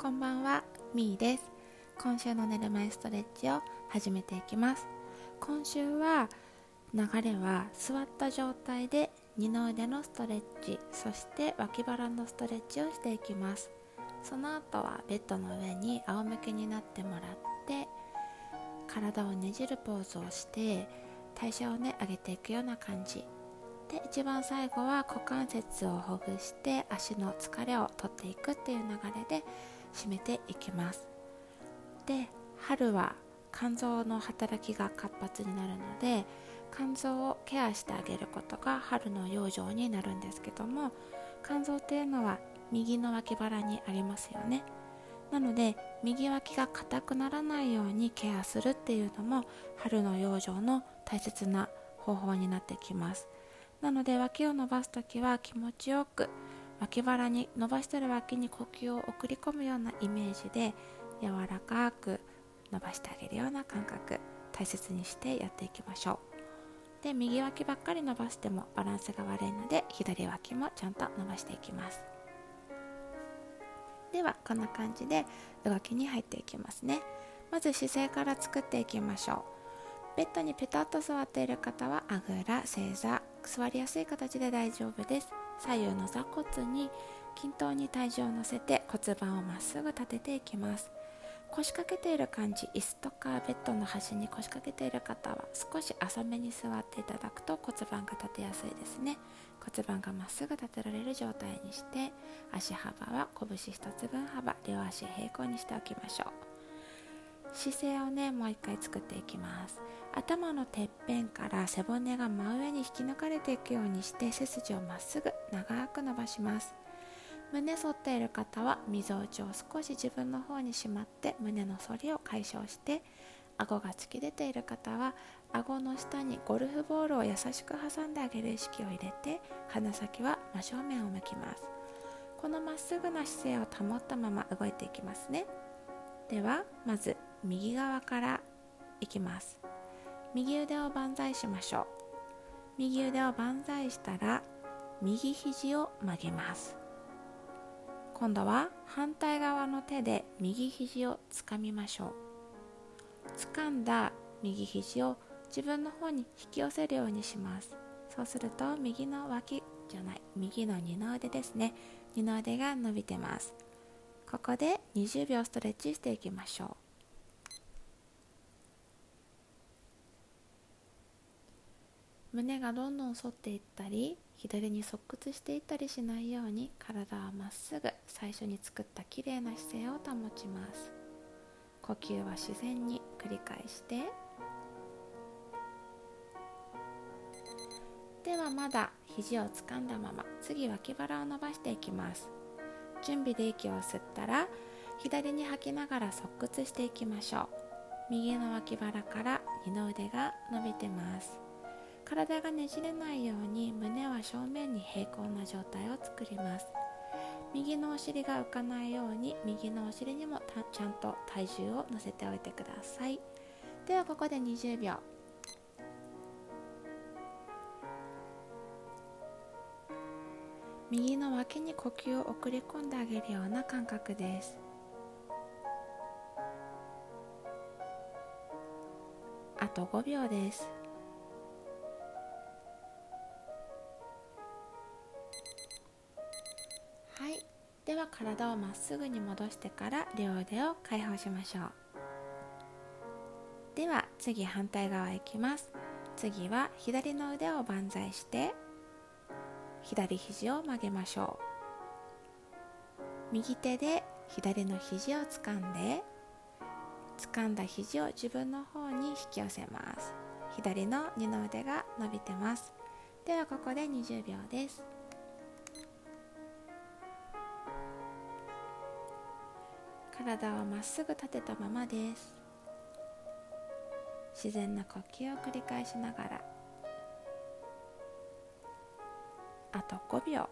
こんばんは、みーです。今週の寝る前ストレッチを始めていきます。今週は流れは座った状態で二の腕のストレッチそして脇腹のストレッチをしていきます。その後はベッドの上に仰向けになってもらって体をねじるポーズをして代謝をね上げていくような感じ。で一番最後は股関節をほぐして足の疲れを取っていくっていう流れで締めていきます。で春は肝臓の働きが活発になるので肝臓をケアしてあげることが春の養生になるんですけども肝臓っていうのは右の脇腹にありますよね。なので右脇が硬くならないようにケアするっていうのも春の養生の大切な方法になってきます。なので脇を伸ばす時は気持ちよく脇腹に伸ばしてる脇に呼吸を送り込むようなイメージで柔らかく伸ばしてあげるような感覚大切にしてやっていきましょう。で右脇ばっかり伸ばしてもバランスが悪いので左脇もちゃんと伸ばしていきます。ではこんな感じで動きに入っていきますね。まず姿勢から作っていきましょう。ベッドにペタッと座っている方はあぐら正座座りやすい形で大丈夫です。左右の座骨に均等に体重を乗せて骨盤をまっすぐ立てていきます。腰掛けている感じ椅子とかベッドの端に腰掛けている方は少し浅めに座っていただくと骨盤が立てやすいですね。骨盤がまっすぐ立てられる状態にして足幅は拳1つ分幅両足平行にしておきましょう。姿勢をねもう一回作っていきます。頭のてっぺんから背骨が真上に引き抜かれていくようにして背筋をまっすぐ長く伸ばします。胸反っている方はみぞおちを少し自分の方にしまって胸の反りを解消して顎が突き出ている方は顎の下にゴルフボールを優しく挟んであげる意識を入れて鼻先は真正面を向きます。このまっすぐな姿勢を保ったまま動いていきますね。ではまず右側からいきます。右腕を万歳しましょう。右腕を万歳したら右肘を曲げます。今度は反対側の手で右肘をつかみましょう。掴んだ右肘を自分の方に引き寄せるようにします。そうすると右の脇じゃない右の二の腕ですね。二の腕が伸びてます。ここで20秒ストレッチしていきましょう。胸がどんどん反っていったり左に側屈していったりしないように体はまっすぐ最初に作った綺麗な姿勢を保ちます。呼吸は自然に繰り返して。ではまだ肘をつかんだまま次脇腹を伸ばしていきます。準備で息を吸ったら左に吐きながら側屈していきましょう。右の脇腹から二の腕が伸びてます。体がねじれないように胸は正面に平行な状態を作ります。右のお尻が浮かないように右のお尻にもちゃんと体重を乗せておいてください。ではここで20秒。右の脇に呼吸を送り込んであげるような感覚です。あと5秒です。では体をまっすぐに戻してから両腕を解放しましょう。では次反対側いきます。次は左の腕を万歳して左肘を曲げましょう。右手で左の肘を掴んで掴んだ肘を自分の方に引き寄せます。左の二の腕が伸びてます。ではここで20秒です。体はまっすぐ立てたままです。自然な呼吸を繰り返しながら。あと5秒。は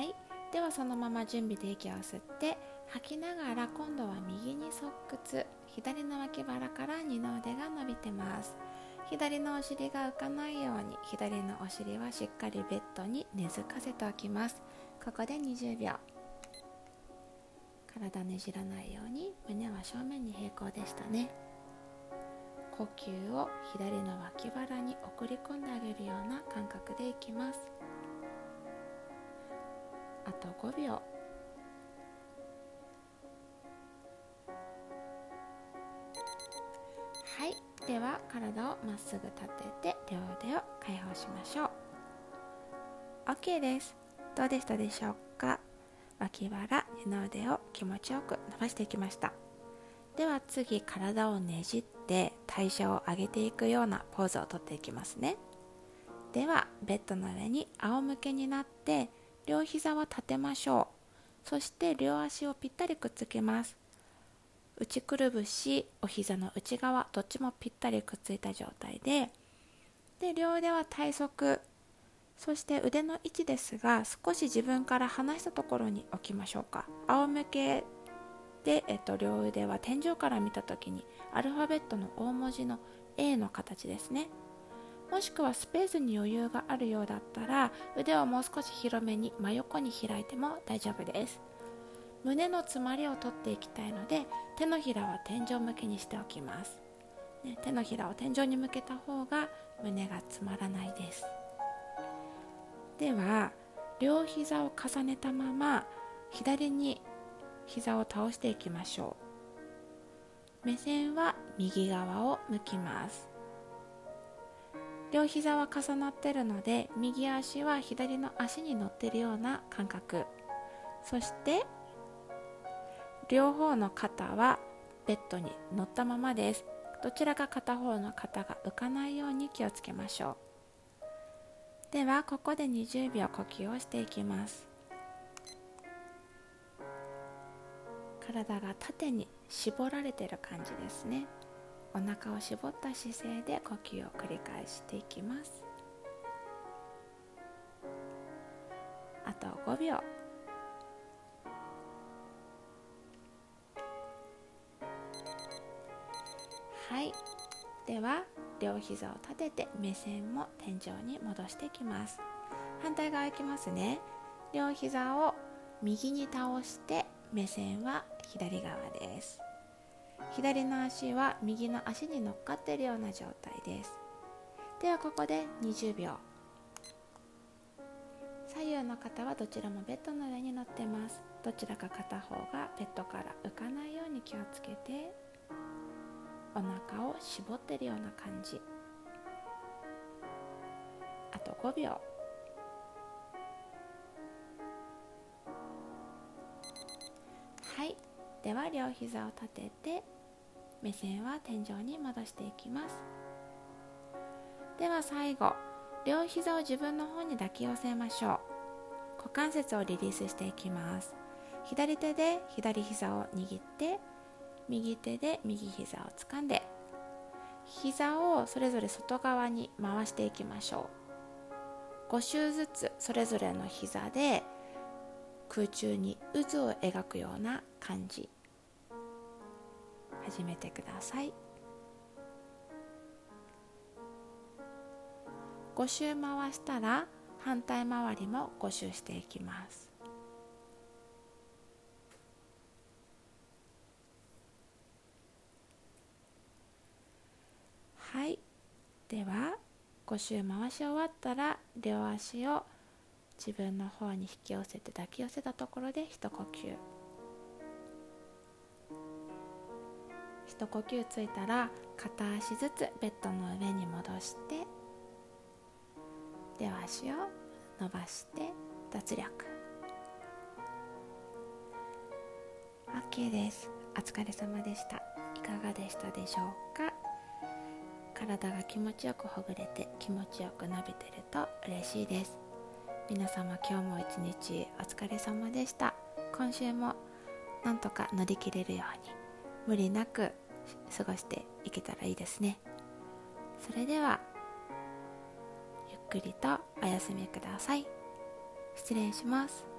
い。ではそのまま準備で息を吸って吐きながら今度は右に側屈。左の脇腹から二の腕が伸びてます。左のお尻が浮かないように左のお尻はしっかりベッドに根付かせておきます。ここで20秒。体ねじらないように胸は正面に平行でしたね。呼吸を左の脇腹に送り込んであげるような感覚でいきます。あと5秒。は体をまっすぐ立てて両腕を解放しましょう。OK です。どうでしたでしょうか？脇腹二の腕を気持ちよく伸ばしていきました。では次体をねじって代謝を上げていくようなポーズをとっていきますね。ではベッドの上に仰向けになって両膝は立てましょう。そして両足をぴったりくっつけます。内くるぶしお膝の内側どっちもぴったりくっついた状態でで両腕は体側そして腕の位置ですが少し自分から離したところに置きましょうか。仰向けで、えっと、両腕は天井から見た時にアルファベットの大文字の A の形ですね。もしくはスペースに余裕があるようだったら腕をもう少し広めに真横に開いても大丈夫です。胸の詰まりを取っていきたいので手のひらは天井向けにしておきます、ね、手のひらを天井に向けた方が胸が詰まらないです。では両膝を重ねたまま左に膝を倒していきましょう。目線は右側を向きます。両膝は重なってるので右足は左の足に乗ってるような感覚。そして両方の肩はベッドに乗ったままです。どちらか片方の肩が浮かないように気をつけましょう。ではここで20秒呼吸をしていきます。体が縦に絞られてる感じですね。お腹を絞った姿勢で呼吸を繰り返していきます。あと5秒。はい。では両膝を立てて目線も天井に戻していきます。反対側いきますね。両膝を右に倒して目線は左側です。左の足は右の足に乗っかっているような状態です。ではここで20秒。左右の方はどちらもベッドの上に乗ってます。どちらか片方がベッドから浮かないように気をつけて。お腹を絞ってるような感じ。あと5秒。はい。では両膝を立てて目線は天井に戻していきます。では最後両膝を自分の方に抱き寄せましょう。股関節をリリースしていきます。左手で左膝を握って右手で右膝を掴んで膝をそれぞれ外側に回していきましょう。5周ずつそれぞれの膝で空中に渦を描くような感じ。始めてください。5周回したら反対回りも5周していきますはいでは5周回し終わったら両足を自分の方に引き寄せて抱き寄せたところで一呼吸。一呼吸ついたら片足ずつベッドの上に戻して両足を伸ばして脱力。OK です。お疲れ様でした。いかがでしたでしょうか？体が気持ちよくほぐれて気持ちよく伸びてると嬉しいです。皆様今日も一日お疲れ様でした。今週もなんとか乗り切れるように無理なく過ごしていけたらいいですね。それではゆっくりとお休みください。失礼します。